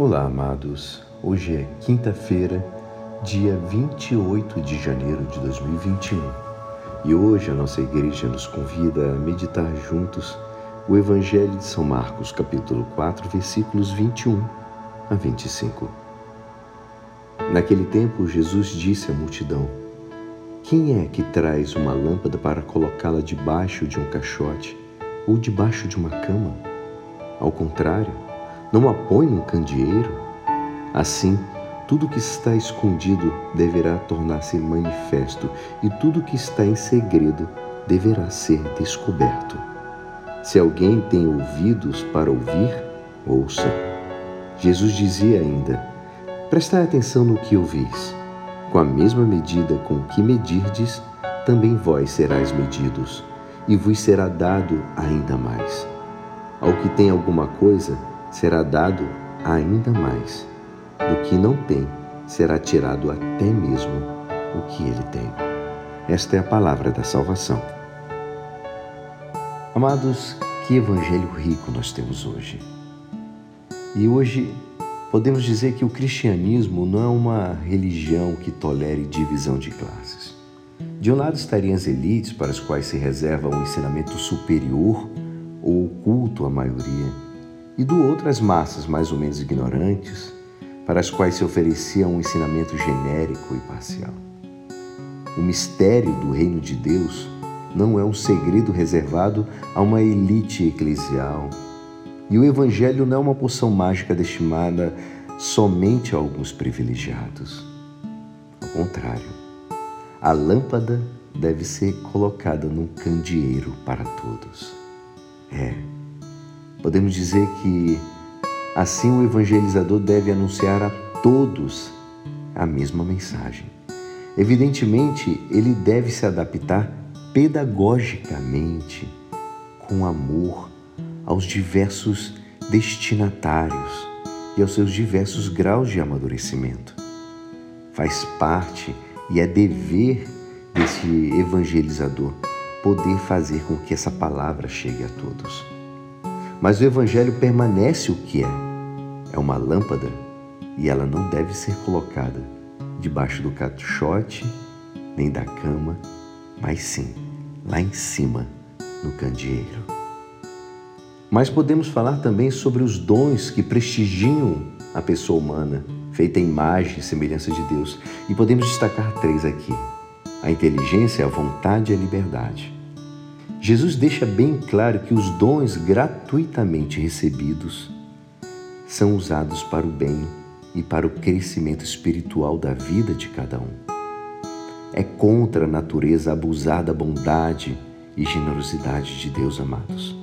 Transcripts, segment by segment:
Olá, amados. Hoje é quinta-feira, dia 28 de janeiro de 2021. E hoje a nossa igreja nos convida a meditar juntos o Evangelho de São Marcos, capítulo 4, versículos 21 a 25. Naquele tempo, Jesus disse à multidão: Quem é que traz uma lâmpada para colocá-la debaixo de um caixote ou debaixo de uma cama? Ao contrário, não a põe num candeeiro? Assim, tudo que está escondido deverá tornar-se manifesto, e tudo que está em segredo deverá ser descoberto. Se alguém tem ouvidos para ouvir, ouça. Jesus dizia ainda: Prestai atenção no que ouvis. Com a mesma medida com que medirdes, também vós serás medidos, e vos será dado ainda mais. Ao que tem alguma coisa, será dado ainda mais. Do que não tem, será tirado até mesmo o que ele tem. Esta é a palavra da salvação. Amados, que evangelho rico nós temos hoje. E hoje podemos dizer que o cristianismo não é uma religião que tolere divisão de classes. De um lado estariam as elites, para as quais se reserva um ensinamento superior ou oculto à maioria e do outro as massas mais ou menos ignorantes, para as quais se oferecia um ensinamento genérico e parcial. O mistério do reino de Deus não é um segredo reservado a uma elite eclesial, e o evangelho não é uma poção mágica destinada somente a alguns privilegiados. Ao contrário, a lâmpada deve ser colocada num candeeiro para todos. É, Podemos dizer que assim o evangelizador deve anunciar a todos a mesma mensagem. Evidentemente, ele deve se adaptar pedagogicamente, com amor, aos diversos destinatários e aos seus diversos graus de amadurecimento. Faz parte e é dever desse evangelizador poder fazer com que essa palavra chegue a todos. Mas o Evangelho permanece o que é. É uma lâmpada e ela não deve ser colocada debaixo do caixote nem da cama, mas sim lá em cima, no candeeiro. Mas podemos falar também sobre os dons que prestigiam a pessoa humana, feita em imagem e semelhança de Deus, e podemos destacar três aqui: a inteligência, a vontade e a liberdade. Jesus deixa bem claro que os dons gratuitamente recebidos são usados para o bem e para o crescimento espiritual da vida de cada um. É contra a natureza abusar da bondade e generosidade de Deus, amados.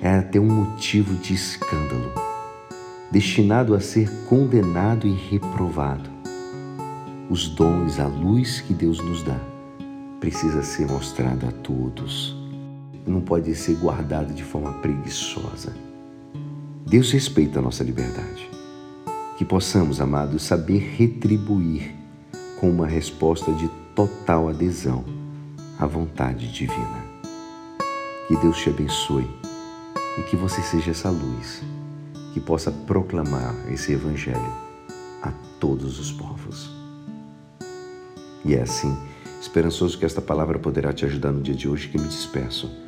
É até um motivo de escândalo, destinado a ser condenado e reprovado. Os dons, a luz que Deus nos dá, precisa ser mostrada a todos não pode ser guardado de forma preguiçosa. Deus respeita a nossa liberdade. Que possamos, amados, saber retribuir com uma resposta de total adesão à vontade divina. Que Deus te abençoe e que você seja essa luz que possa proclamar esse Evangelho a todos os povos. E é assim, esperançoso que esta palavra poderá te ajudar no dia de hoje que me despeço